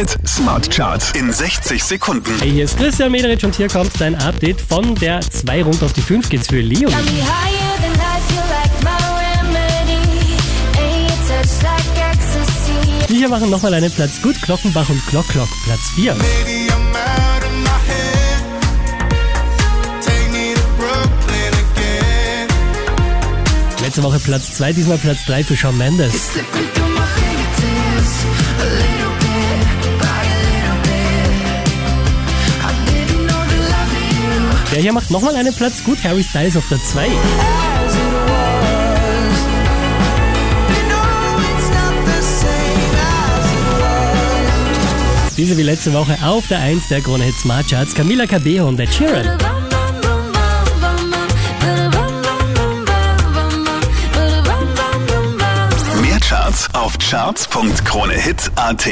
Hit Smart Charts in 60 Sekunden. Hey, hier ist Christian Mederich und hier kommt dein Update von der 2 rund auf die 5 geht's für Leon. Hier machen nochmal einen Platz gut. Glockenbach und Glock Glock Platz 4. Maybe I'm out of my head. Take me to Brooklyn again. Letzte Woche Platz 2, diesmal Platz 3 für Shawn Mendes. Der hier macht nochmal einen Platz gut. Harry Styles auf der 2. As it was. You know it's not the same as it was. Diese wie letzte Woche auf der 1 der Krone Hit Smart Charts. Camila Cabello und bum, bum. Mehr Charts auf charts.kronehit.at.